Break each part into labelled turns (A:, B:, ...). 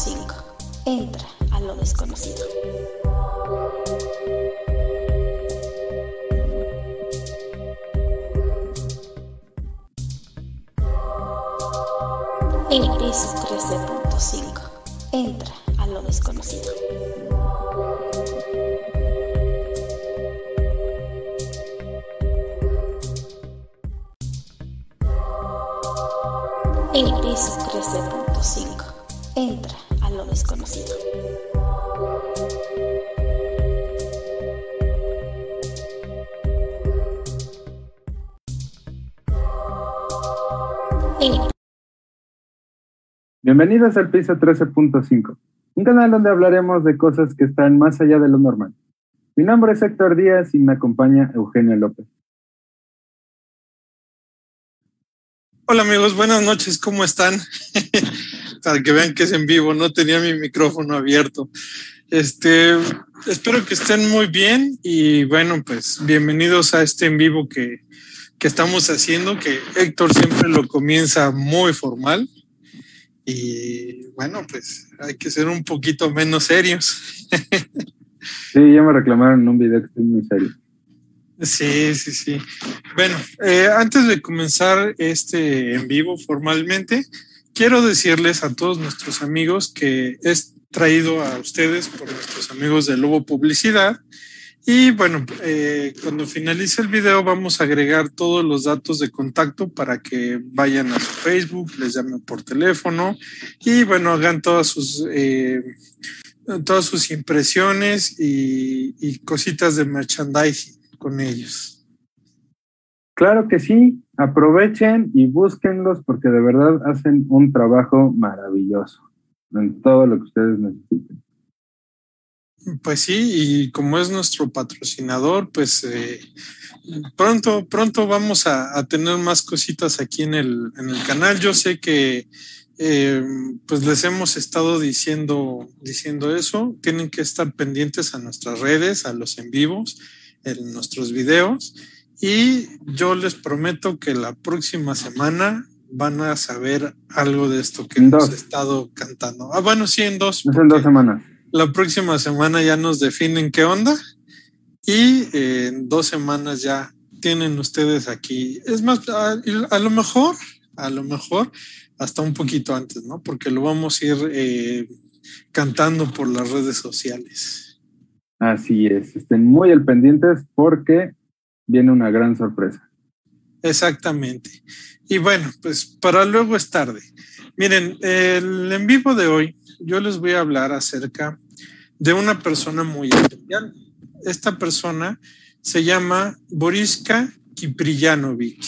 A: 13.5. Entra a lo desconocido. Eris 13.5. Entra a lo desconocido. Eris 13.5. Entra desconocido.
B: Bienvenidos al piso 13.5, un canal donde hablaremos de cosas que están más allá de lo normal. Mi nombre es Héctor Díaz y me acompaña Eugenio López.
C: Hola amigos, buenas noches, ¿cómo están? Para que vean que es en vivo, no tenía mi micrófono abierto. Este, espero que estén muy bien y bueno, pues bienvenidos a este en vivo que, que estamos haciendo, que Héctor siempre lo comienza muy formal. Y bueno, pues hay que ser un poquito menos serios.
B: Sí, ya me reclamaron en un video que estoy muy serio.
C: Sí, sí, sí. Bueno, eh, antes de comenzar este en vivo formalmente, quiero decirles a todos nuestros amigos que es traído a ustedes por nuestros amigos de Lobo Publicidad. Y bueno, eh, cuando finalice el video vamos a agregar todos los datos de contacto para que vayan a su Facebook, les llamen por teléfono y bueno, hagan todas sus... Eh, todas sus impresiones y, y cositas de merchandising con ellos.
B: Claro que sí, aprovechen y búsquenlos porque de verdad hacen un trabajo maravilloso en todo lo que ustedes necesiten.
C: Pues sí, y como es nuestro patrocinador, pues eh, pronto, pronto vamos a, tener más cositas aquí en el, en el canal. Yo sé que eh, pues les hemos estado diciendo, diciendo eso. Tienen que estar pendientes a nuestras redes, a los en vivos, en nuestros videos. Y yo les prometo que la próxima semana van a saber algo de esto que
B: En
C: hemos
B: dos.
C: estado cantando. Ah, bueno, sí, en dos.
B: Es en dos semanas.
C: La próxima semana ya nos definen qué onda. Y eh, en dos semanas ya tienen ustedes aquí. Es más, a, a lo mejor, a lo mejor hasta un poquito antes, ¿no? Porque lo vamos a ir eh, cantando por las redes sociales.
B: Así es, estén muy al pendientes porque viene una gran sorpresa.
C: Exactamente. Y bueno, pues para luego es tarde. Miren, el en vivo de hoy yo les voy a hablar acerca de una persona muy especial. Esta persona se llama Boriska Kipriyanovic.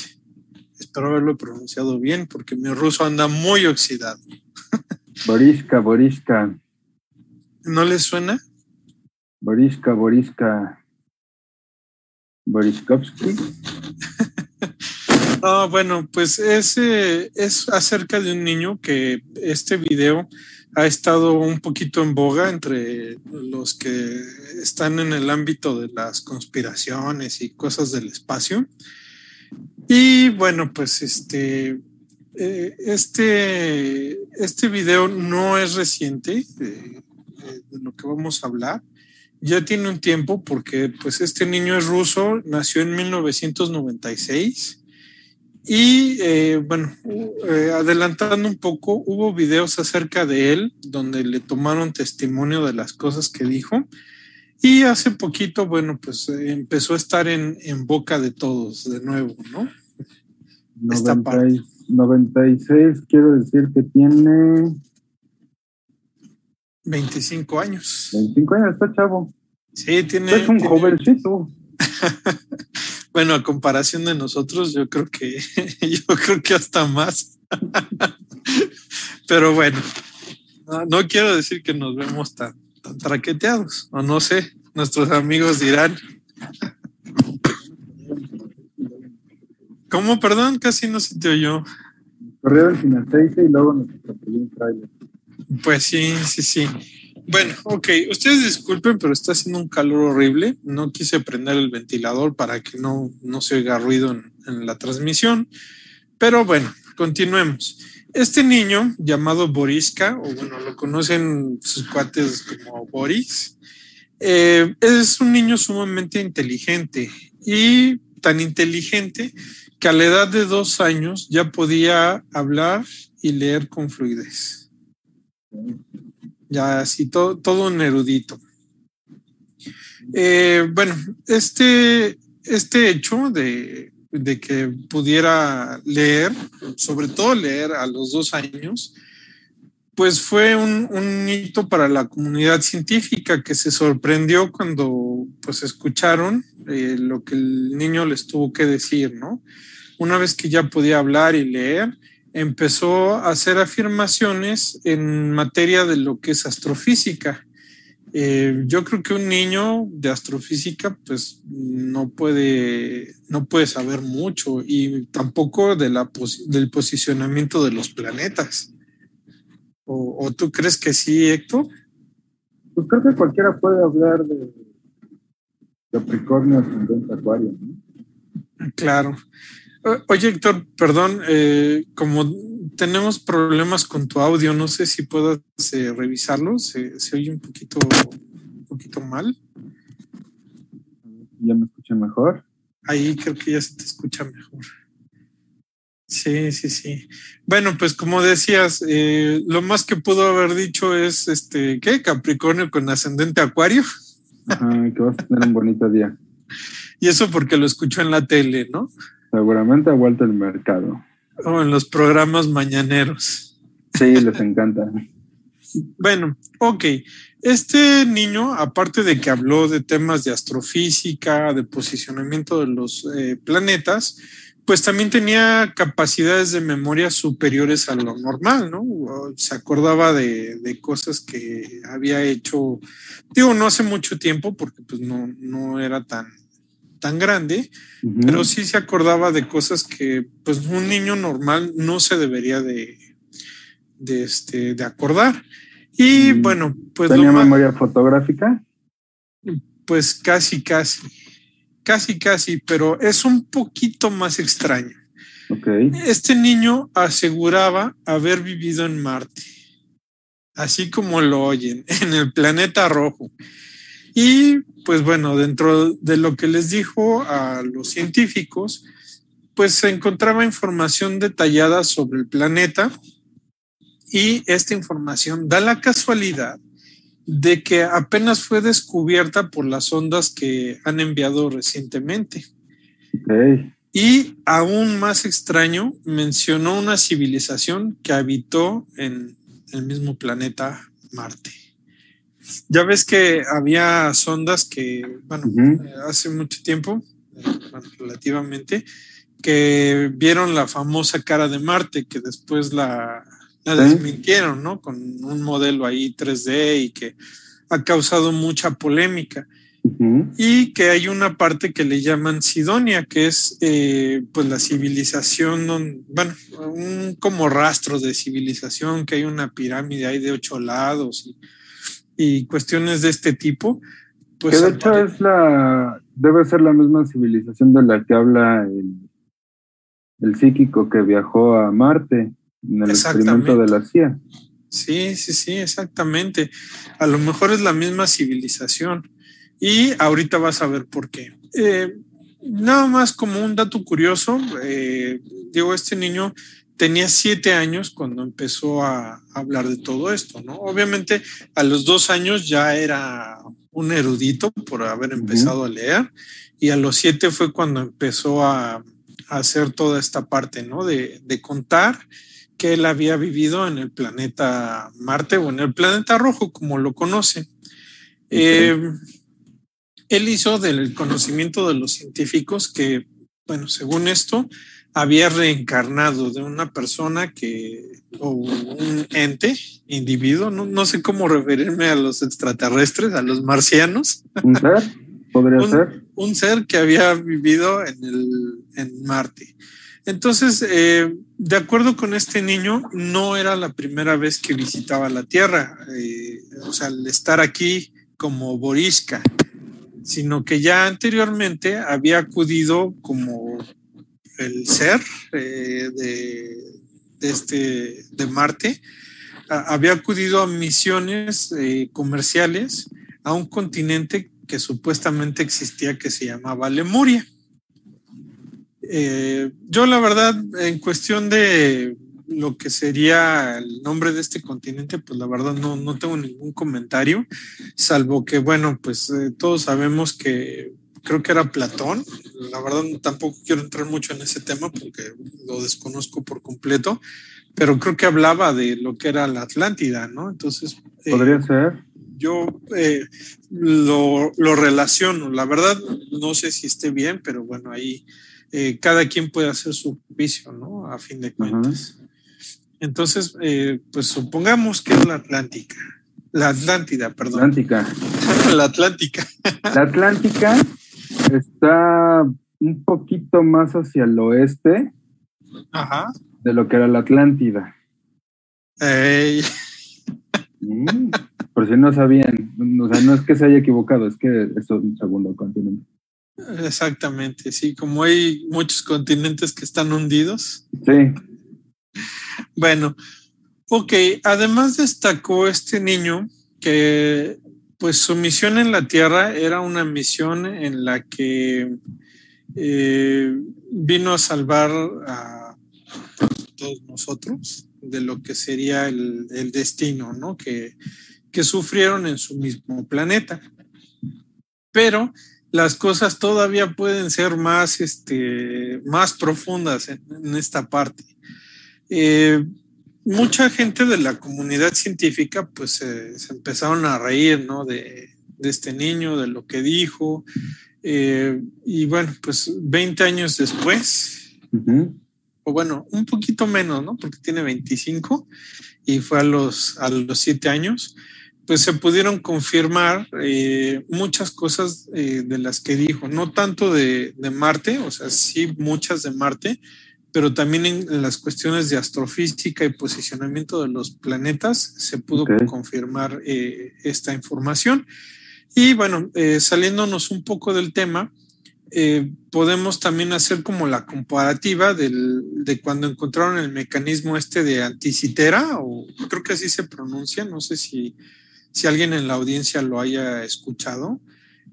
C: Espero haberlo pronunciado bien porque mi ruso anda muy oxidado.
B: Boriska, Boriska,
C: ¿No les suena?
B: Boriska, Boriska, Boriskovsky.
C: Ah, bueno, pues ese es acerca de un niño que este video ha estado un poquito en boga entre los que están en el ámbito de las conspiraciones y cosas del espacio. Y bueno, pues este, eh, este, este video no es reciente de, de lo que vamos a hablar. Ya tiene un tiempo porque pues este niño es ruso, nació en 1996 y eh, bueno, eh, adelantando un poco, hubo videos acerca de él donde le tomaron testimonio de las cosas que dijo. Y hace poquito, bueno, pues empezó a estar en, en, boca de todos de nuevo, ¿no?
B: 90, 96, quiero decir que tiene
C: 25 años.
B: 25 años, está chavo.
C: Sí, tiene.
B: Es un
C: tiene...
B: jovencito.
C: bueno, a comparación de nosotros, yo creo que yo creo que hasta más. Pero bueno, no, no, quiero decir que nos vemos tan, tan traqueteados, o no sé, nuestros amigos dirán. ¿Cómo? Perdón, casi no se te oyó.
B: Corrieron sin aceite y luego nos atropelló un trailer.
C: Pues sí, sí, sí. Bueno, ok, ustedes disculpen, pero está haciendo un calor horrible. No quise prender el ventilador para que no, no se oiga ruido en, la transmisión. Pero bueno, continuemos. Este niño llamado Boriska, o bueno, lo conocen sus cuates como Boris, eh, es un niño sumamente inteligente y tan inteligente que a la edad de dos años ya podía hablar y leer con fluidez. Ya así, todo, todo un erudito. Eh, bueno, este, este hecho de, de, que pudiera leer, sobre todo leer a los dos años, pues fue un, hito para la comunidad científica que se sorprendió cuando pues escucharon eh, lo que el niño les tuvo que decir, ¿no? Una vez que ya podía hablar y leer, empezó a hacer afirmaciones en materia de lo que es astrofísica. Eh, yo creo que un niño de astrofísica pues no puede, no puede saber mucho y tampoco de la del posicionamiento de los planetas. ¿O, ¿O, tú crees que sí, Héctor?
B: Pues creo que cualquiera puede hablar de Capricornio ascendente Acuario. ¿no?
C: Claro. Oye, Héctor, perdón, eh, como tenemos problemas con tu audio, no sé si puedas eh, revisarlo, se, se, oye un poquito, un poquito mal.
B: ¿Ya me escuchan mejor?
C: Ahí creo que ya se te escucha mejor. Sí, sí, sí. Bueno, pues como decías, eh, lo más que pudo haber dicho es, este, ¿qué? Capricornio con ascendente Acuario.
B: Ajá, que vas a tener un bonito día.
C: Y eso porque lo escuchó en la tele, ¿no?
B: Seguramente ha vuelto el mercado.
C: O en los programas mañaneros.
B: Sí, les encanta.
C: bueno, ok. Este niño, aparte de que habló de temas de astrofísica, de posicionamiento de los eh, planetas, pues también tenía capacidades de memoria superiores a lo normal, ¿no? Se acordaba de, de, cosas que había hecho, digo, no hace mucho tiempo, porque pues no, no era tan, tan grande, uh -huh. pero sí se acordaba de cosas que pues un niño normal no se debería de, de, este, de acordar. Y mm. bueno, pues...
B: ¿Tenía memoria fotográfica?
C: Pues casi, casi casi, casi, pero es un poquito más extraño.
B: Okay.
C: Este niño aseguraba haber vivido en Marte, así como lo oyen, en el planeta rojo. Y pues bueno, dentro de lo que les dijo a los científicos, pues se encontraba información detallada sobre el planeta y esta información da la casualidad de que apenas fue descubierta por las ondas que han enviado recientemente.
B: Okay.
C: Y aún más extraño, mencionó una civilización que habitó en el mismo planeta Marte. Ya ves que había sondas que, bueno, uh -huh. hace mucho tiempo, bueno, relativamente, que vieron la famosa cara de Marte, que después la, la desmintieron, ¿no? Con un modelo ahí 3D y que ha causado mucha polémica.
B: Uh -huh.
C: Y que hay una parte que le llaman Sidonia, que es eh, pues la civilización, bueno, un como rastro de civilización, que hay una pirámide ahí de ocho lados y, y cuestiones de este tipo.
B: Pues, que de hecho es la, debe ser la misma civilización de la que habla el, el psíquico que viajó a Marte en el experimento de la CIA.
C: Sí, sí, sí, exactamente. A lo mejor es la misma civilización. Y ahorita vas a ver por qué. Eh, nada más como un dato curioso, eh, digo, este niño tenía siete años cuando empezó a hablar de todo esto, ¿no? Obviamente a los dos años ya era un erudito por haber empezado uh -huh. a leer y a los siete fue cuando empezó a, a hacer toda esta parte, ¿no? De, de contar que él había vivido en el planeta Marte o en el planeta rojo, como lo conocen. Okay. Eh, él hizo del conocimiento de los científicos que, bueno, según esto, había reencarnado de una persona que, o un ente, individuo, no, no sé cómo referirme a los extraterrestres, a los marcianos.
B: ¿Un ser? ¿Podría
C: un,
B: ser?
C: Un ser que había vivido en, el, en Marte. Entonces, eh, de acuerdo con este niño, no era la primera vez que visitaba la Tierra, eh, o sea, al estar aquí como Borisca, sino que ya anteriormente había acudido como el ser eh, de, este, de Marte, había acudido a misiones eh, comerciales a un continente que supuestamente existía que se llamaba Lemuria. Eh, yo la verdad, en cuestión de lo que sería el nombre de este continente, pues la verdad no, no tengo ningún comentario, salvo que, bueno, pues todos sabemos que creo que era Platón, la verdad tampoco quiero entrar mucho en ese tema porque lo desconozco por completo, pero creo que hablaba de lo que era la Atlántida, ¿no? Entonces...
B: Eh, Podría ser.
C: Yo eh, lo, lo, relaciono, la verdad no sé si esté bien, pero bueno, ahí cada quien puede hacer su juicio, ¿no? A fin de cuentas. Entonces, eh, pues supongamos que es la Atlántica. La Atlántida, perdón.
B: Atlántica.
C: la Atlántica.
B: la Atlántica está un poquito más hacia el oeste de lo que era la Atlántida. Mm, por si no sabían, o sea, no es que se haya equivocado, es que es un segundo continente.
C: Exactamente, sí, como hay muchos continentes que están hundidos.
B: Sí.
C: Bueno, ok, además destacó este niño que pues su misión en la Tierra era una misión en la que eh, vino a salvar a todos nosotros de lo que sería el, destino, ¿no? Que, que sufrieron en su mismo planeta. Pero las cosas todavía pueden ser más, este, más profundas en esta parte. Eh, mucha gente de la comunidad científica pues se empezaron a reír, ¿no? De, este niño, de lo que dijo. Eh, y bueno, pues 20 años después, o bueno, un poquito menos, ¿no? Porque tiene 25 y fue a los, a los 7 años, pues se pudieron confirmar eh, muchas cosas de las que dijo, no tanto de, de Marte, o sea, sí muchas de Marte, pero también en las cuestiones de astrofísica y posicionamiento de los planetas se pudo confirmar eh, esta información. Y bueno, eh, saliéndonos un poco del tema, eh, podemos también hacer como la comparativa de cuando encontraron el mecanismo este de anticitera, o creo que así se pronuncia, no sé si, si alguien en la audiencia lo haya escuchado.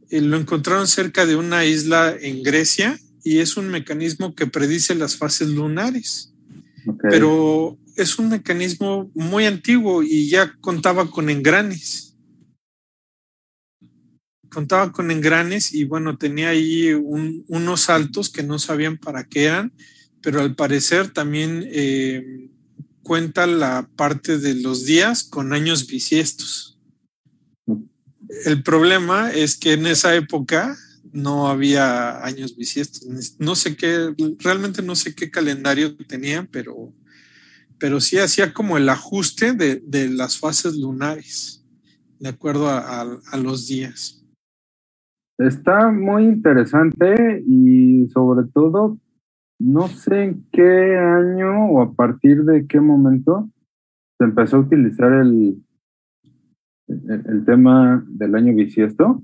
C: lo encontraron cerca de una isla en Grecia y es un mecanismo que predice las fases lunares. Pero es un mecanismo muy antiguo y ya contaba con engranes. Contaba con engranes y bueno, tenía ahí unos saltos que no sabían para qué eran, pero al parecer también eh, cuenta la parte de los días con años bisiestos. El problema es que en esa época no había años bisiestos. No sé qué, realmente no sé qué calendario tenían, pero, pero sí hacía como el ajuste de, las fases lunares, de acuerdo a, los días.
B: Está muy interesante y sobre todo, no sé en qué año o a partir de qué momento se empezó a utilizar el, el tema del año bisiesto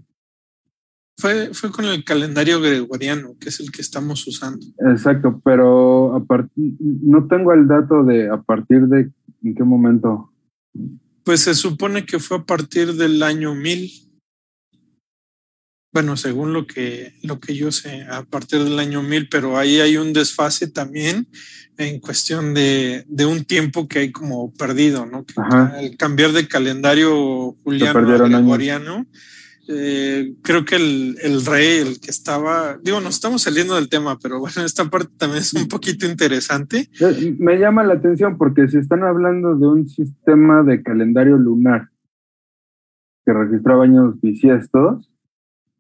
C: fue, fue con el calendario gregoriano, que es el que estamos usando.
B: Exacto, pero a no tengo el dato de a partir de en qué momento.
C: Pues se supone que fue a partir del año 1000. Bueno, según lo que, lo que yo sé, a partir del año 1000, pero ahí hay un desfase también en cuestión de, de un tiempo que hay como perdido, ¿no? Que al cambiar de calendario juliano a gregoriano, eh, creo que el, el, rey, el que estaba, digo, nos estamos saliendo del tema, pero bueno, esta parte también es un poquito interesante.
B: Me llama la atención porque si están hablando de un sistema de calendario lunar que registraba años bisiestos,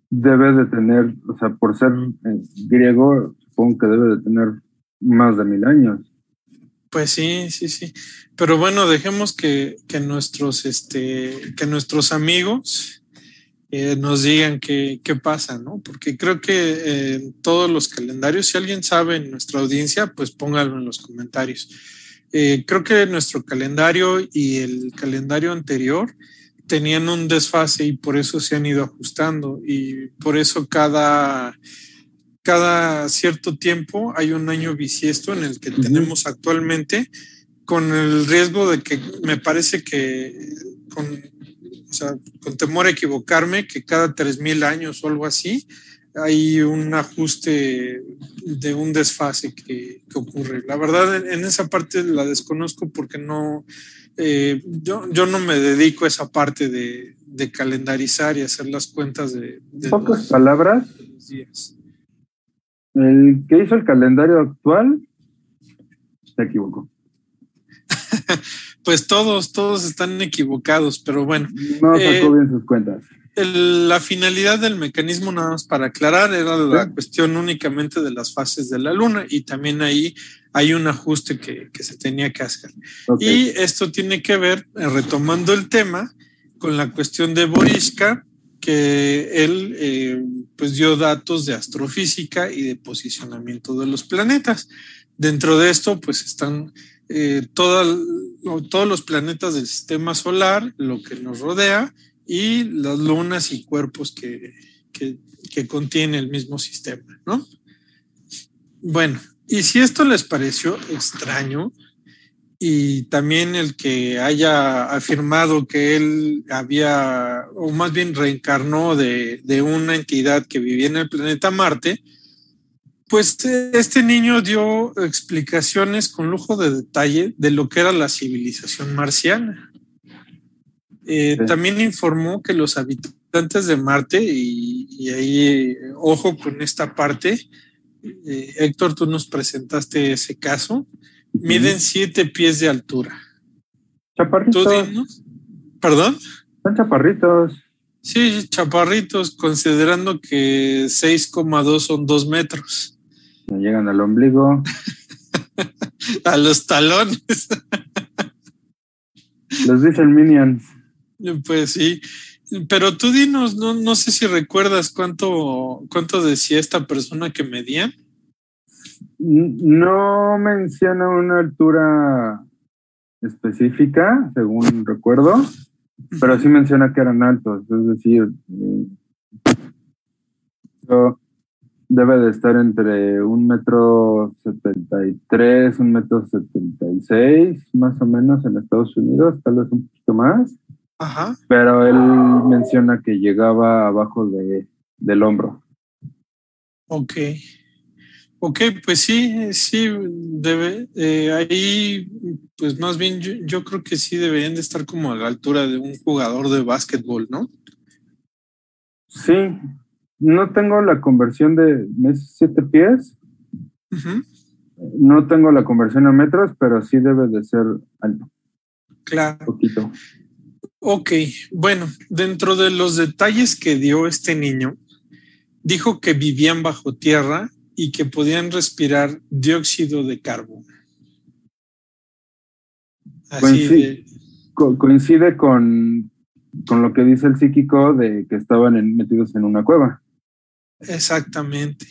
B: debe de tener, o sea, por ser eh, griego, supongo que debe de tener más de mil años.
C: Pues sí, sí, sí. Pero bueno, dejemos que, que nuestros, este, que nuestros amigos nos digan qué, qué, pasa, ¿no? Porque creo que en todos los calendarios, si alguien sabe en nuestra audiencia, pues póngalo en los comentarios. Eh, creo que nuestro calendario y el calendario anterior tenían un desfase y por eso se han ido ajustando y por eso cada, cada cierto tiempo hay un año bisiesto en el que tenemos actualmente con el riesgo de que me parece que con, sea, con temor a equivocarme, que cada 3.000 años o algo así, hay un ajuste de un desfase que, que ocurre. La verdad, en, en, esa parte la desconozco porque no, eh, yo, yo no me dedico a esa parte de, de calendarizar y hacer las cuentas de... de
B: pocas los, palabras. Los días. El que hizo el calendario actual se equivocó.
C: pues todos, todos están equivocados, pero bueno.
B: No sacó eh, bien sus cuentas.
C: El, la finalidad del mecanismo, nada más para aclarar, era la ¿Sí? cuestión únicamente de las fases de la luna y también ahí hay un ajuste que, que se tenía que hacer. Okay. Y esto tiene que ver, eh, retomando el tema, con la cuestión de Boriska, que él eh, pues dio datos de astrofísica y de posicionamiento de los planetas. Dentro de esto, pues están eh, todos los planetas del sistema solar, lo que nos rodea, y las lunas y cuerpos que, que, que contiene el mismo sistema, ¿no? Bueno, y si esto les pareció extraño, y también el que haya afirmado que él había, o más bien reencarnó de, de, una entidad que vivía en el planeta Marte, pues este niño dio explicaciones con lujo de detalle de lo que era la civilización marciana. Eh, sí. También informó que los habitantes de Marte, y, y ahí ojo con esta parte, eh, Héctor, tú nos presentaste ese caso, miden siete pies de altura.
B: Chaparritos.
C: ¿Perdón?
B: Son chaparritos.
C: Sí, chaparritos, considerando que 6,2 son dos metros.
B: No llegan al ombligo.
C: a los talones.
B: Los dicen Minions.
C: Pues sí. Pero tú dinos, no, no sé si recuerdas cuánto, cuánto decía esta persona que medía.
B: No menciona una altura específica, según recuerdo, pero sí menciona que eran altos, es decir, debe de estar entre un metro setenta y tres, un metro setenta y seis, más o menos en Estados Unidos, tal vez un poquito más.
C: Ajá.
B: Pero él menciona que llegaba abajo de, del hombro.
C: Ok. Ok, pues sí, sí, debe. Eh, ahí, pues más bien yo, yo, creo que sí deberían de estar como a la altura de un jugador de básquetbol, ¿no?
B: Sí, no tengo la conversión de siete pies. Uh -huh. No tengo la conversión a metros, pero sí debe de ser alto.
C: Claro.
B: Un poquito.
C: Ok, bueno, dentro de los detalles que dio este niño, dijo que vivían bajo tierra y que podían respirar dióxido de carbono.
B: Así coincide, de... co coincide con, con, lo que dice el psíquico de que estaban en, metidos en una cueva.
C: Exactamente,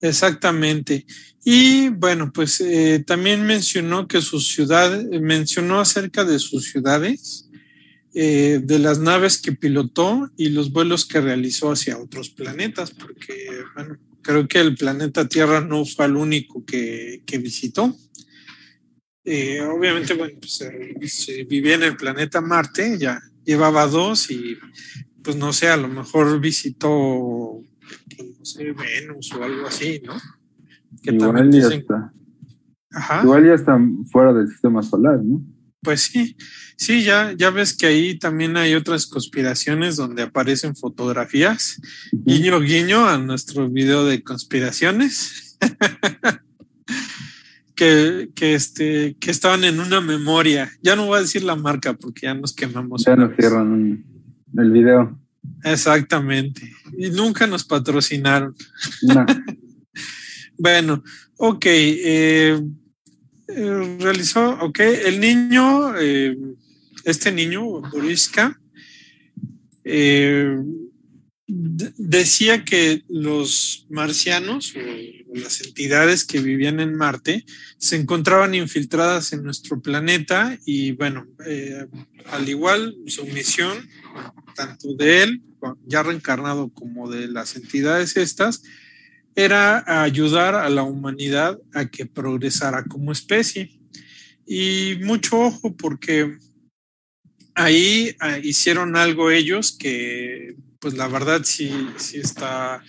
C: exactamente. Y bueno, pues eh, también mencionó que sus ciudades, mencionó acerca de sus ciudades, eh, de las naves que pilotó y los vuelos que realizó hacia otros planetas, porque bueno, creo que el planeta Tierra no fue el único que, que visitó. Eh, obviamente, bueno, pues se vivía en el planeta Marte, ya llevaba dos y pues no sé, a lo mejor visitó, no sé, Venus o algo así, ¿no?
B: Que Igual ya dicen... está. Ajá. Igual ya está fuera del sistema solar, ¿no?
C: Pues sí, sí, ya, ya ves que ahí también hay otras conspiraciones donde aparecen fotografías. Uh -huh. Guiño, guiño a nuestro video de conspiraciones. que, que, este, que estaban en una memoria. Ya no voy a decir la marca porque ya nos quemamos.
B: Ya nos cierran el video.
C: Exactamente. Y nunca nos patrocinaron. No. bueno, ok. Eh, eh, realizó, ok, el niño, eh, este niño, Boriska, eh, decía que los marcianos o las entidades que vivían en Marte se encontraban infiltradas en nuestro planeta y bueno, eh, al igual su misión, tanto de él, ya reencarnado, como de las entidades estas, era ayudar a la humanidad a que progresara como especie. Y mucho ojo porque ahí ah, hicieron algo ellos que, pues la verdad sí, sí está,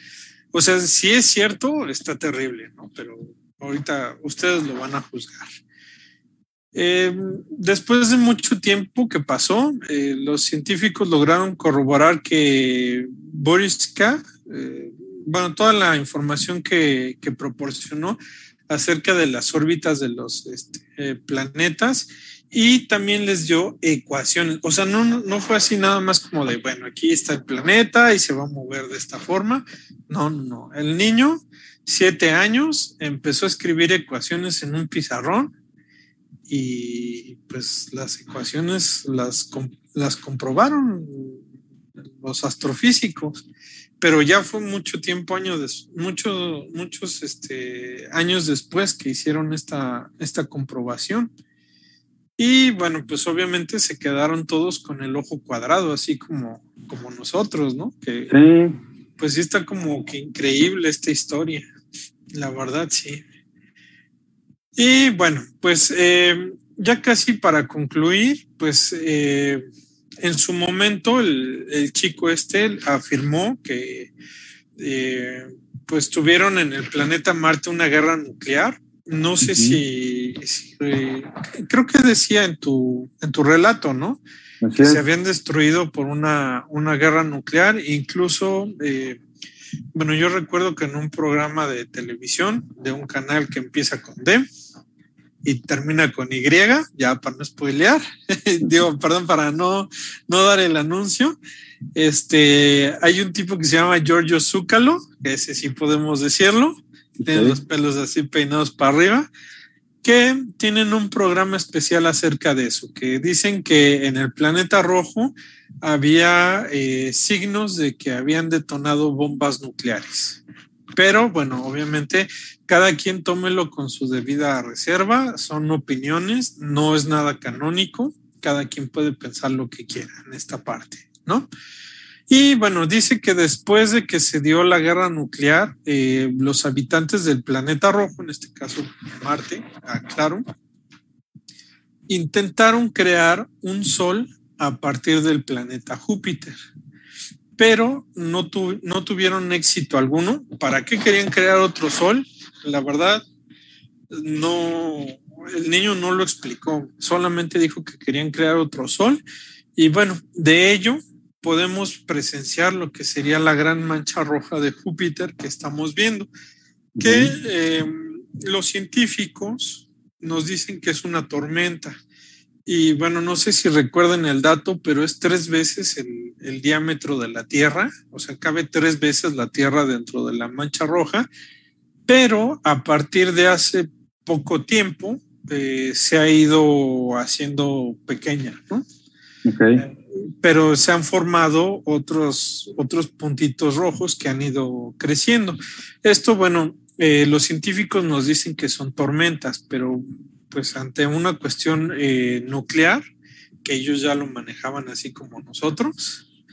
C: o sea, si es cierto, está terrible, ¿no? Pero ahorita ustedes lo van a juzgar. Eh, después de mucho tiempo que pasó, eh, los científicos lograron corroborar que Boriska, eh, bueno, toda la información que, que, proporcionó acerca de las órbitas de los este, planetas y también les dio ecuaciones. O sea, no, no fue así nada más como de, bueno, aquí está el planeta y se va a mover de esta forma. No, no. El niño, siete años, empezó a escribir ecuaciones en un pizarrón y pues las ecuaciones las, las comprobaron los astrofísicos, pero ya fue mucho tiempo, años mucho, muchos este, años después que hicieron esta, esta comprobación. Y bueno, pues obviamente se quedaron todos con el ojo cuadrado, así como, como nosotros, ¿no? Que, sí. Pues sí está como que increíble esta historia, la verdad, sí. Y bueno, pues eh, ya casi para concluir, pues eh, en su momento el, chico este afirmó que eh, pues tuvieron en el planeta Marte una guerra nuclear. No sé si, creo que decía en tu, en tu relato, ¿no? que se habían destruido por una, una guerra nuclear, incluso, eh, bueno, yo recuerdo que en un programa de televisión de un canal que empieza con D y termina con Y, ya para no spoilear, digo, perdón, para no, no dar el anuncio, este, hay un tipo que se llama Giorgio Zúcalo, que ese sí podemos decirlo, tienen los pelos así peinados para arriba, que tienen un programa especial acerca de eso, que dicen que en el planeta rojo había eh, signos de que habían detonado bombas nucleares. Pero bueno, obviamente cada quien tómelo con su debida reserva, son opiniones, no es nada canónico, cada quien puede pensar lo que quiera en esta parte, ¿no? Y bueno, dice que después de que se dio la guerra nuclear, eh, los habitantes del planeta rojo, en este caso Marte, claro, intentaron crear un sol a partir del planeta Júpiter, pero no, no tuvieron éxito alguno. ¿Para qué querían crear otro sol? La verdad, no, el niño no lo explicó, solamente dijo que querían crear otro sol. Y bueno, de ello podemos presenciar lo que sería la gran mancha roja de Júpiter que estamos viendo, que eh, los científicos nos dicen que es una tormenta. Y bueno, no sé si recuerden el dato, pero es tres veces el, el diámetro de la Tierra, o sea, cabe tres veces la Tierra dentro de la mancha roja, pero a partir de hace poco tiempo eh, se ha ido haciendo pequeña, ¿no? Okay pero se han formado otros, otros puntitos rojos que han ido creciendo. Esto, bueno, eh, los científicos nos dicen que son tormentas, pero pues ante una cuestión eh, nuclear, que ellos ya lo manejaban así como nosotros,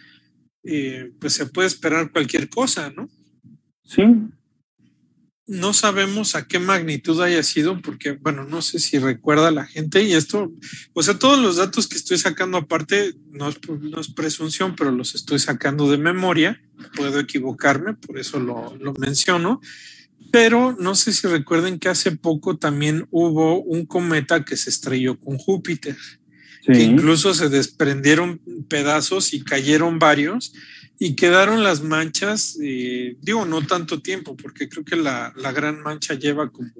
C: eh, pues se puede esperar cualquier cosa, ¿no?
B: Sí,
C: no sabemos a qué magnitud haya sido, porque, bueno, no sé si recuerda la gente y esto, o sea, todos los datos que estoy sacando aparte, no es, presunción, pero los estoy sacando de memoria, puedo equivocarme, por eso lo, menciono, pero no sé si recuerden que hace poco también hubo un cometa que se estrelló con Júpiter, que incluso se desprendieron pedazos y cayeron varios y quedaron las manchas, eh, digo, no tanto tiempo, porque creo que la, la, gran mancha lleva como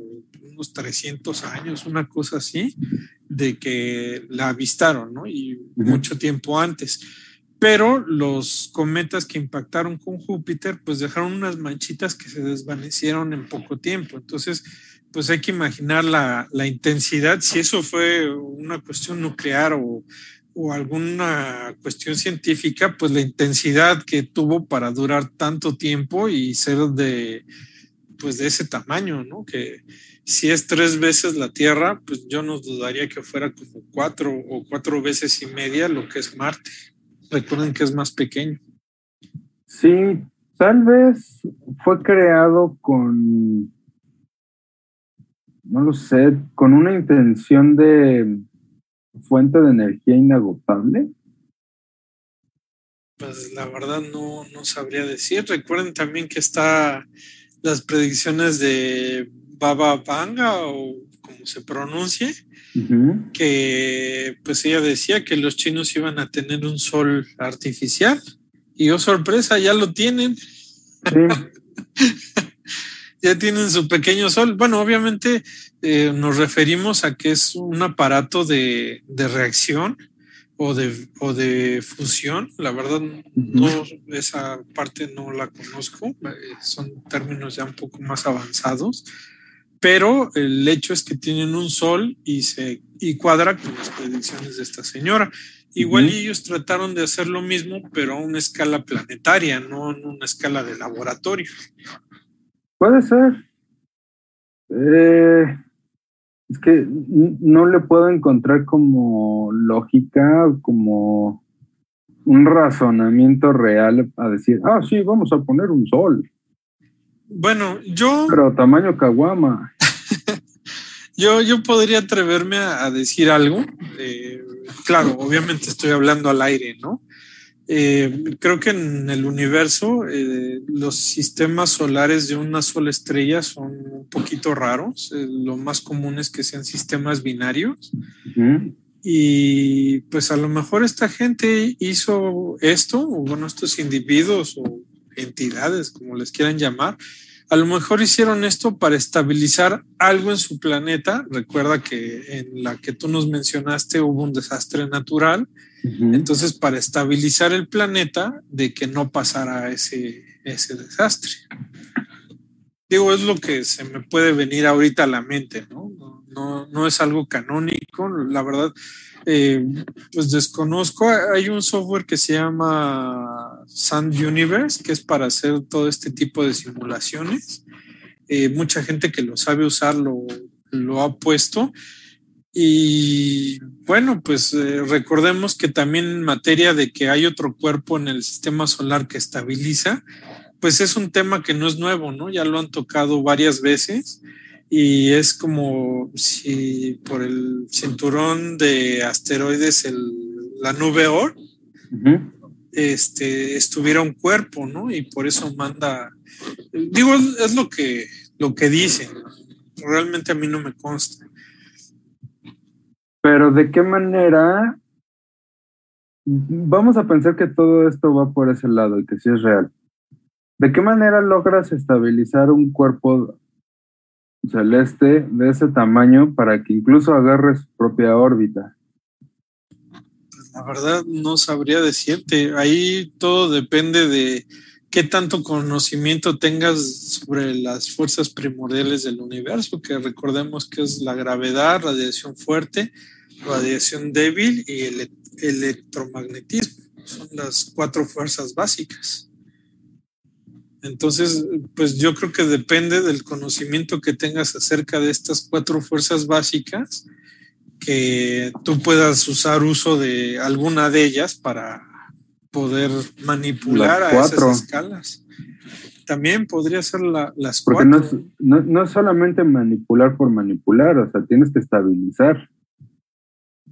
C: unos 300 años, una cosa así, de que la avistaron, ¿no? Y mucho tiempo antes. Pero los cometas que impactaron con Júpiter, pues dejaron unas manchitas que se desvanecieron en poco tiempo. Entonces, pues hay que imaginar la, intensidad, si eso fue una cuestión nuclear o o alguna cuestión científica, pues la intensidad que tuvo para durar tanto tiempo y ser de, pues de ese tamaño, ¿no? Que si es tres veces la Tierra, pues yo no dudaría que fuera como cuatro o cuatro veces y media lo que es Marte. Recuerden que es más pequeño.
B: Sí, tal vez fue creado con no lo sé, con una intención de fuente de energía inagotable.
C: Pues la verdad no, no sabría decir. Recuerden también que está las predicciones de Baba Vanga o se pronuncie, que pues ella decía que los chinos iban a tener un sol artificial y oh sorpresa, ya lo tienen. ya tienen su pequeño sol. Bueno, obviamente eh, nos referimos a que es un aparato de, de reacción o de, o de fusión. La verdad, no, esa parte no la conozco. Eh, son términos ya un poco más avanzados. Pero el hecho es que tienen un sol y se y cuadra con las predicciones de esta señora. Igual ellos trataron de hacer lo mismo, pero a una escala planetaria, no en una escala de laboratorio.
B: Puede ser. Eh, es que no le puedo encontrar como lógica, como un razonamiento real a decir, ah, sí, vamos a poner un sol.
C: Bueno, yo...
B: Pero tamaño caguama.
C: yo, yo podría atreverme a, decir algo. Eh, claro, obviamente estoy hablando al aire, ¿no? Eh, creo que en el universo eh, los sistemas solares de una sola estrella son un poquito raros. Lo más común es que sean sistemas binarios. Y pues a lo mejor esta gente hizo esto, o bueno, estos individuos o entidades, como les quieran llamar, a lo mejor hicieron esto para estabilizar algo en su planeta. Recuerda que en la que tú nos mencionaste hubo un desastre natural entonces, para estabilizar el planeta, de que no pasara ese, ese desastre. Digo, es lo que se me puede venir ahorita a la mente, ¿no? No, no, es algo canónico, la verdad, eh, pues desconozco. Hay un software que se llama Sand Universe, que es para hacer todo este tipo de simulaciones. Eh, mucha gente que lo sabe usar lo, lo ha puesto y bueno, pues eh, recordemos que también en materia de que hay otro cuerpo en el sistema solar que estabiliza, pues es un tema que no es nuevo, ¿no? Ya lo han tocado varias veces y es como si por el cinturón de asteroides, el, la nube Oort, este, estuviera un cuerpo, ¿no? Y por eso manda, digo, es lo que, lo que dicen, realmente a mí no me consta.
B: Pero de qué manera, vamos a pensar que todo esto va por ese lado y que sí es real. ¿De qué manera logras estabilizar un cuerpo celeste de ese tamaño para que incluso agarre su propia órbita?
C: La verdad no sabría decirte. Ahí todo depende de qué tanto conocimiento tengas sobre las fuerzas primordiales del universo, que recordemos que es la gravedad, radiación fuerte, radiación débil y el electromagnetismo. Son las cuatro fuerzas básicas. Entonces, pues yo creo que depende del conocimiento que tengas acerca de estas cuatro fuerzas básicas, que tú puedas usar uso de alguna de ellas para poder manipular a esas escalas. También podría ser la, las
B: Porque No, es, no, es solamente manipular por manipular, o sea, tienes que estabilizar.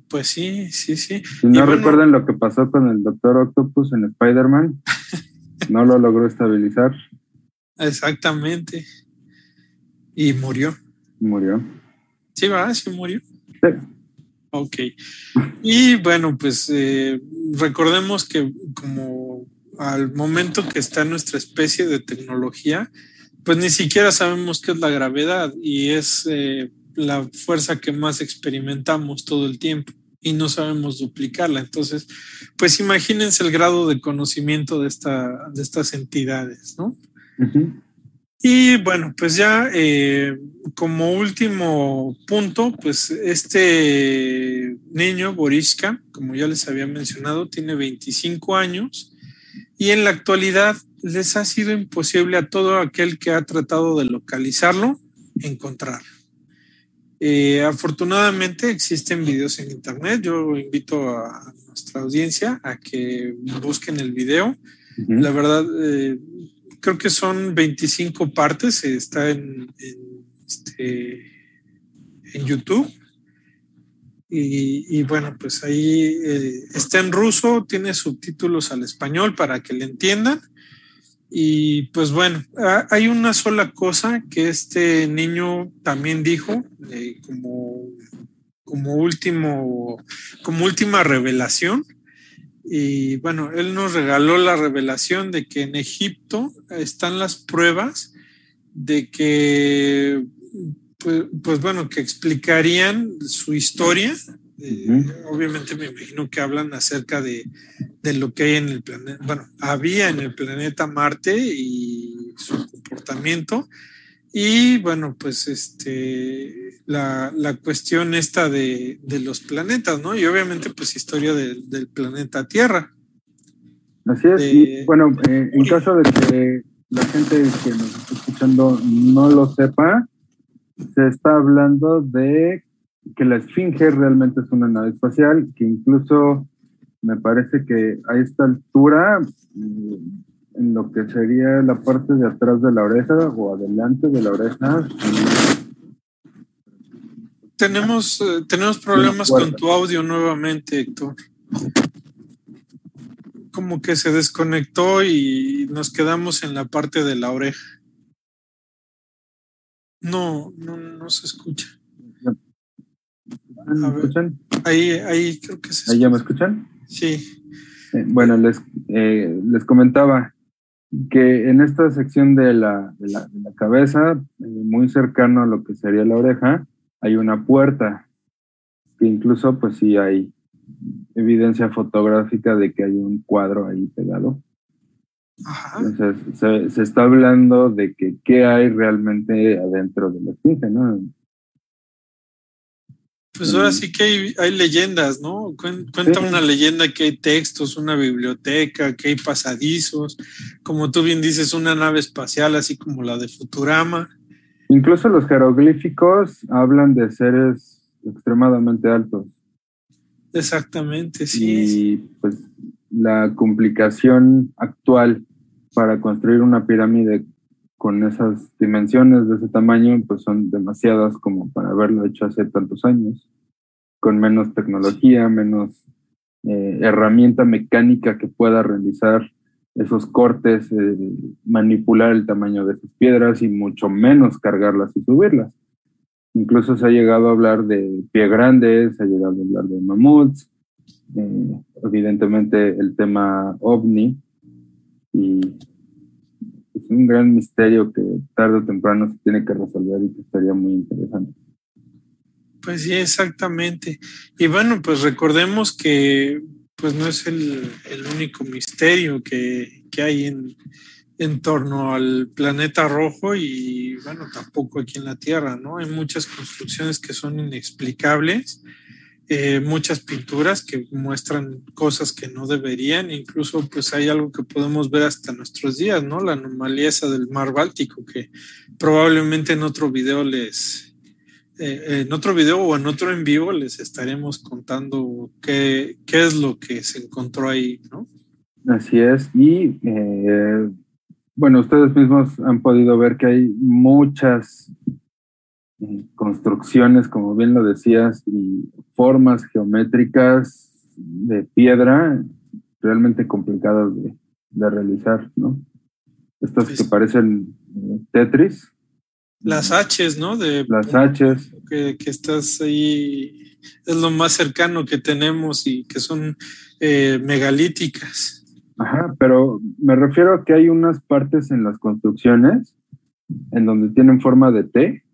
C: Pues sí, sí, sí.
B: Si no recuerdan lo que pasó con el Doctor Octopus en Spider-Man, no lo logró estabilizar.
C: Exactamente. Y murió.
B: Murió.
C: Sí, va, sí murió.
B: Sí.
C: Ok. Y bueno, pues eh, recordemos que como al momento que está nuestra especie de tecnología, pues ni siquiera sabemos qué es la gravedad y es eh, la fuerza que más experimentamos todo el tiempo y no sabemos duplicarla. Entonces, pues imagínense el grado de conocimiento de, esta, de estas entidades, ¿no? Y bueno, pues ya eh, como último punto, pues este niño, Boriska, como ya les había mencionado, tiene 25 años y en la actualidad les ha sido imposible a todo aquel que ha tratado de localizarlo encontrarlo. Eh, afortunadamente existen videos en internet. Yo invito a nuestra audiencia a que busquen el video. La verdad, eh, creo que son 25 partes. Está en, este, en YouTube. Y, bueno, pues ahí eh, está en ruso, tiene subtítulos al español para que le entiendan. Y pues bueno, hay una sola cosa que este niño también dijo eh, como, como, último, como última revelación. Y bueno, él nos regaló la revelación de que en Egipto están las pruebas de que pues, pues, bueno, que explicarían su historia. Eh, obviamente me imagino que hablan acerca de, lo que hay en el planeta, bueno, había en el planeta Marte y su comportamiento. Y bueno, pues este, la, cuestión esta de, los planetas, ¿no? Y obviamente pues historia del planeta Tierra.
B: Así es, y bueno, eh, en caso de que la gente que nos está escuchando no lo sepa, se está hablando de que la Esfinge realmente es una nave espacial, que incluso me parece que a esta altura, mm, en lo que sería la parte de atrás de la oreja o adelante de la oreja.
C: Tenemos, eh, tenemos problemas con tu audio nuevamente, Héctor. Como que se desconectó y nos quedamos en la parte de la oreja. No, no, no se escucha.
B: ¿Me escuchan?
C: Ahí, ahí creo que se
B: ¿Ahí ya me escuchan?
C: Sí.
B: Eh, bueno, les, eh, les comentaba que en esta sección de la, de la, cabeza, eh, muy cercano a lo que sería la oreja, hay una puerta, que incluso pues sí hay evidencia fotográfica de que hay un cuadro ahí pegado. Entonces, se, está hablando de que qué hay realmente adentro de la esfinge, ¿no?
C: Pues ahora sí que hay, leyendas, ¿no? Cuenta una leyenda que hay textos, una biblioteca, que hay pasadizos, como tú bien dices, una nave espacial, así como la de Futurama.
B: Incluso los jeroglíficos hablan de seres extremadamente altos.
C: Exactamente, sí.
B: Y pues la complicación actual para construir una pirámide con esas dimensiones de ese tamaño, pues son demasiadas como para haberlo hecho hace tantos años, con menos tecnología, menos eh, herramienta mecánica que pueda realizar esos cortes, eh, manipular el tamaño de esas piedras y mucho menos cargarlas y subirlas. Incluso se ha llegado a hablar de pie grandes, se ha llegado a hablar de mamuts, eh, evidentemente el tema ovni y es un gran misterio que tarde o temprano se tiene que resolver y que estaría muy interesante.
C: Pues sí, exactamente. Y bueno, pues recordemos que pues no es el, único misterio que, que hay en, en torno al planeta rojo y bueno, tampoco aquí en la Tierra, ¿no? Hay muchas construcciones que son inexplicables eh, muchas pinturas que muestran cosas que no deberían, incluso pues hay algo que podemos ver hasta nuestros días, ¿no? La anomalía del mar Báltico, que probablemente en otro video les, eh, en otro video o en otro en vivo les estaremos contando qué, qué es lo que se encontró ahí, ¿no?
B: Así es, y eh, bueno, ustedes mismos han podido ver que hay muchas construcciones, como bien lo decías, y formas geométricas de piedra realmente complicadas de, realizar, ¿no? Estas que parecen eh, Tetris.
C: Las H's, ¿no? De,
B: Las H's.
C: Que, que, estás ahí, es lo más cercano que tenemos y que son eh, megalíticas.
B: Ajá, pero me refiero a que hay unas partes en las construcciones en donde tienen forma de T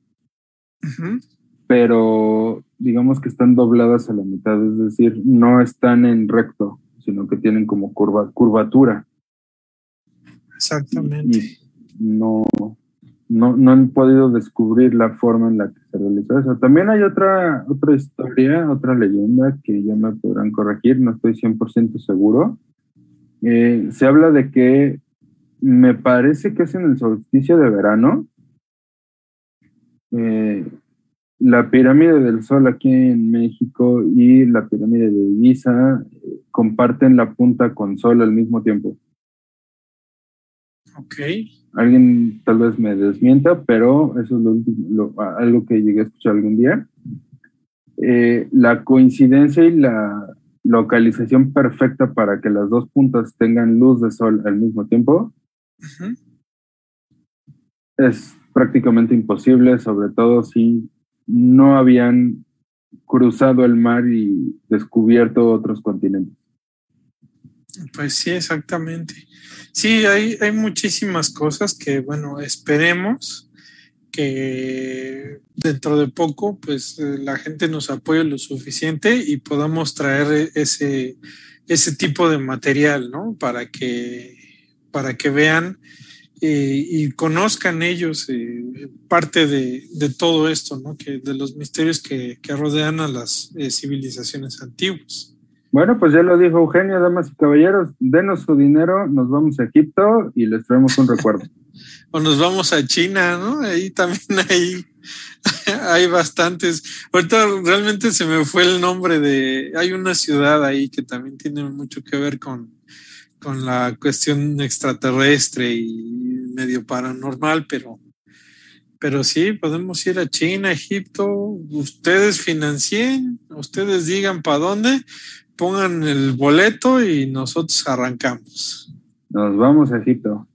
B: pero digamos que están dobladas a la mitad, es decir, no están en recto, sino que tienen como curva, curvatura.
C: Exactamente.
B: no, no, no han podido descubrir la forma en la que se realizó eso. También hay otra, otra historia, otra leyenda que ya me podrán corregir, no estoy 100% seguro. Eh, se habla de que me parece que es en el solsticio de verano, eh, la pirámide del Sol aquí en México y la pirámide de Ibiza eh, comparten la punta con Sol al mismo tiempo.
C: Ok.
B: Alguien tal vez me desmienta, pero eso es lo, último- lo- algo que llegué a escuchar algún día. Eh, la coincidencia y la localización perfecta para que las dos puntas tengan luz de sol al mismo tiempo
C: Ujú.
B: es prácticamente imposible, sobre todo si no habían cruzado el mar y descubierto otros continentes.
C: Pues sí, exactamente. Sí, hay, hay muchísimas cosas que, bueno, esperemos que dentro de poco, pues eh, la gente nos apoye lo suficiente y podamos traer e- ese, ese tipo de material, ¿no? Para que, para que vean eh, y conozcan ellos eh, parte de, de todo esto, ¿no? Que de los misterios que, que rodean a las eh, civilizaciones antiguas.
B: Bueno, pues ya lo dijo Eugenio, damas y caballeros, denos su dinero, nos vamos a Egipto y les traemos un recuerdo.
C: O nos vamos a China, ¿no? Ahí también hay, hay bastantes. Ahorita realmente se me fue el nombre de. Hay una ciudad ahí que también tiene mucho que ver con, con la cuestión extraterrestre y medio paranormal, pero, pero sí, podemos ir a China, Egipto. Ustedes financien, ustedes digan para dónde, pongan el boleto y nosotros arrancamos.
B: Nos vamos a Egipto.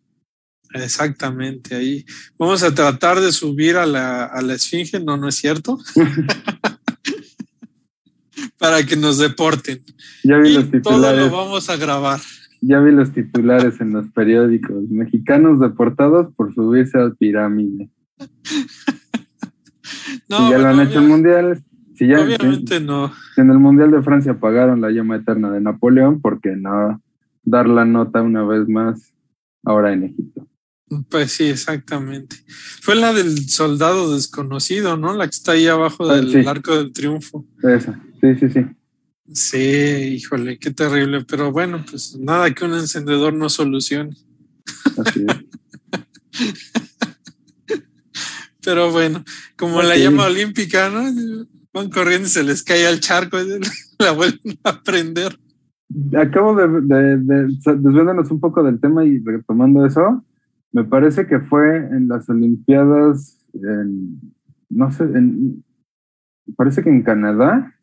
C: Exactamente, ahí vamos a tratar de subir a la, a la esfinge, no, no es cierto, para que nos deporten.
B: Ya vi los
C: Y todo lo
B: titulares,
C: vamos a grabar.
B: Ya vi los titulares en los periódicos. Mexicanos deportados por subirse al pirámide.
C: No,
B: si ya lo han
C: bueno,
B: hecho en mundiales, si ya
C: obviamente no.
B: si en el mundial de Francia apagaron la llama eterna de Napoleón, ¿por qué no dar la nota una vez más ahora en Egipto?
C: Pues sí, exactamente. Fue la del soldado desconocido, ¿no? La que está ahí abajo
B: Ah,
C: del
B: sí.
C: arco del triunfo.
B: Esa, sí, sí, sí.
C: Sí, híjole, qué terrible. Pero bueno, pues nada que un encendedor no solucione.
B: Así es.
C: Pero bueno, como la llama olímpica, ¿no? Van corriendo y se les cae al charco y la vuelven a prender.
B: Acabo de, de, de- desviándonos un poco del tema y retomando eso, me parece que fue en las Olimpiadas, en, no sé, en, parece que en Canadá,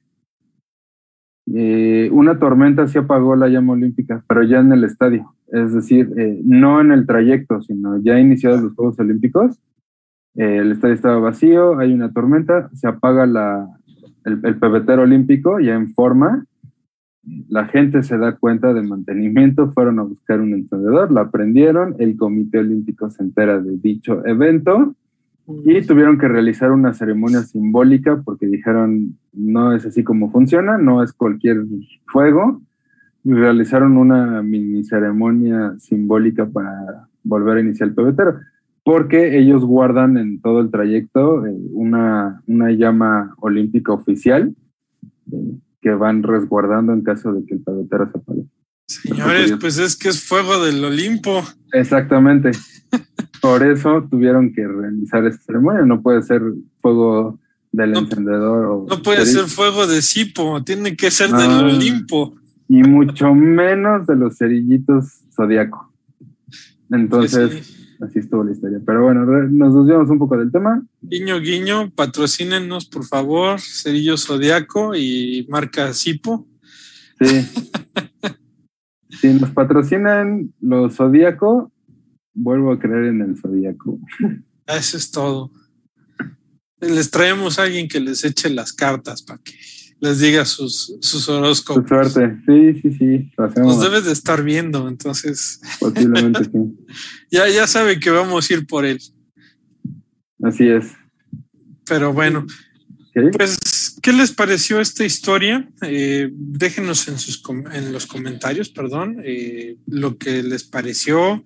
B: eh, una tormenta sí apagó la llama olímpica, pero ya en el estadio, es decir, eh, no en el trayecto, sino ya iniciados los Juegos Olímpicos, eh, el estadio estaba vacío, hay una tormenta, se apaga la, el, el pebetero olímpico ya en forma, la gente se da cuenta de mantenimiento, fueron a buscar un encendedor, la prendieron, el Comité Olímpico se entera de dicho evento y tuvieron que realizar una ceremonia simbólica porque dijeron, no es así como funciona, no es cualquier fuego. Y realizaron una mini ceremonia simbólica para volver a iniciar el pebetero, porque ellos guardan en todo el trayecto eh, una, una llama olímpica oficial eh, que van resguardando en caso de que el pebetero se apague.
C: Señores, pues es que es fuego del Olimpo.
B: Exactamente. Por eso tuvieron que realizar esta ceremonia. No puede ser fuego del
C: No-
B: encendedor. O
C: No puede ser fuego de Sipo, tiene que ser del
B: Ah.
C: Olimpo.
B: Y mucho menos de los cerillitos zodiaco. Entonces,
C: sí.
B: así estuvo la historia. Pero bueno, nos desviamos un poco del tema.
C: Guiño, guiño, patrocínenos, por favor, Cerillo Zodiaco y marca Sipo.
B: Sí. si nos patrocinan los zodiaco, vuelvo a creer en el zodiaco.
C: Eso es todo. Les traemos a alguien que les eche las cartas para que les diga sus, sus
B: Su
C: horóscopos.
B: suerte. Sí, sí, sí.
C: Nos debes de estar viendo, entonces
B: Posiblemente sí.
C: ya, ya sabe que vamos a ir por él.
B: Así es.
C: Pero bueno,
B: ¿Ok?
C: pues, ¿qué les pareció esta historia? Eh, déjenos en, sus, en los comentarios, perdón, eh, lo que les pareció.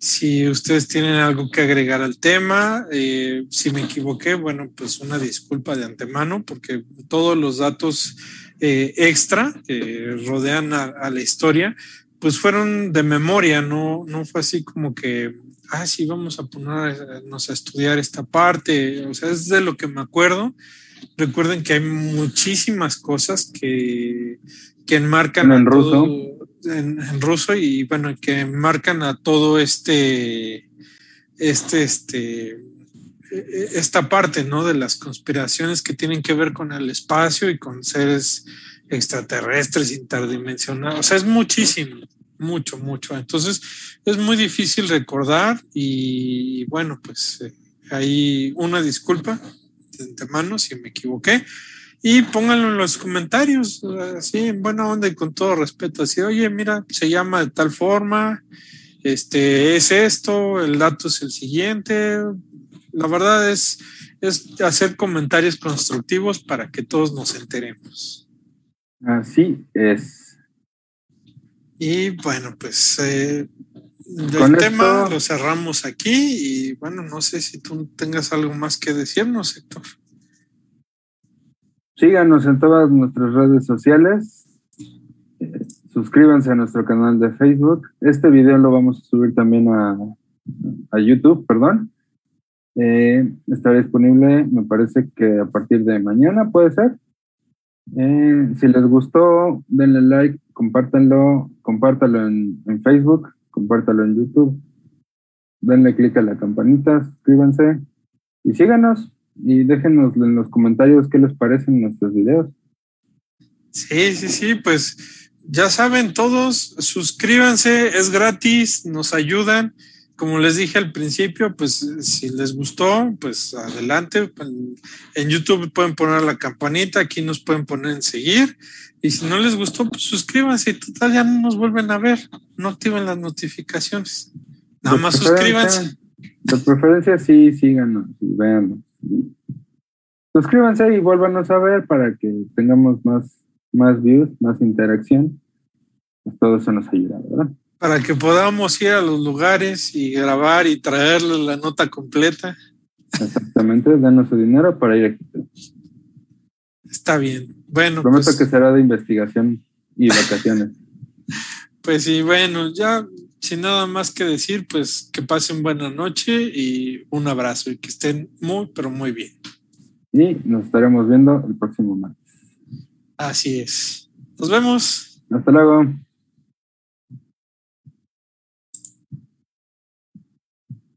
C: Si ustedes tienen algo que agregar al tema, eh, si me equivoqué, bueno, pues una disculpa de antemano, porque todos los datos eh, extra que rodean a, a la historia, pues fueron de memoria, no, no fue así como que, ah, sí, vamos a ponernos a estudiar esta parte, o sea, es de lo que me acuerdo. Recuerden que hay muchísimas cosas que, que enmarcan
B: En
C: a
B: ruso.
C: todo- en, en, ruso y bueno, que marcan a todo este, este, este, esta parte, ¿no? De las conspiraciones que tienen que ver con el espacio y con seres extraterrestres, interdimensionales. O sea, es muchísimo, mucho, mucho. Entonces, es muy difícil recordar y bueno, pues eh, hay una disculpa de antemano si me equivoqué. Y pónganlo en los comentarios, así en buena onda y con todo respeto, así, oye, mira, se llama de tal forma, este es esto, el dato es el siguiente. La verdad es, es hacer comentarios constructivos para que todos nos enteremos.
B: Así es.
C: Y bueno, pues eh, el tema lo cerramos aquí y bueno, no sé si tú tengas algo más que decirnos, Héctor.
B: Síganos en todas nuestras redes sociales. suscríbanse a nuestro canal de Facebook. Este video lo vamos a subir también a, a YouTube, perdón. Eh, estará disponible, me parece que a partir de mañana, puede ser. Eh, si les gustó, denle like, compártanlo, compártalo en, en Facebook, compártalo en YouTube. Denle click a la campanita, suscríbanse y síganos y déjenos en los comentarios qué les parecen nuestros videos.
C: Sí, sí, sí, pues ya saben todos, suscríbanse, es gratis, nos ayudan. Como les dije al principio, pues si les gustó, pues adelante. En YouTube pueden poner la campanita, aquí nos pueden poner en seguir. Y si no les gustó, pues suscríbanse y total ya no nos vuelven a ver. No activen las notificaciones. Nada más suscríbanse.
B: De preferencia sí, síganos y véanos. Suscríbanse y vuélvanos a ver para que tengamos más, más views, más interacción. Pues todo eso nos ayuda, ¿verdad?
C: Para que podamos ir a los lugares y grabar y traerles la nota completa.
B: Exactamente, denos su dinero para ir aquí.
C: Está bien. Bueno.
B: Prometo pues, que será de investigación y vacaciones.
C: pues sí, bueno, ya sin nada más que decir, pues que pasen buena noche y un abrazo y que estén muy, pero muy bien.
B: Y nos estaremos viendo el próximo martes.
C: Así es. Nos vemos.
B: Hasta luego.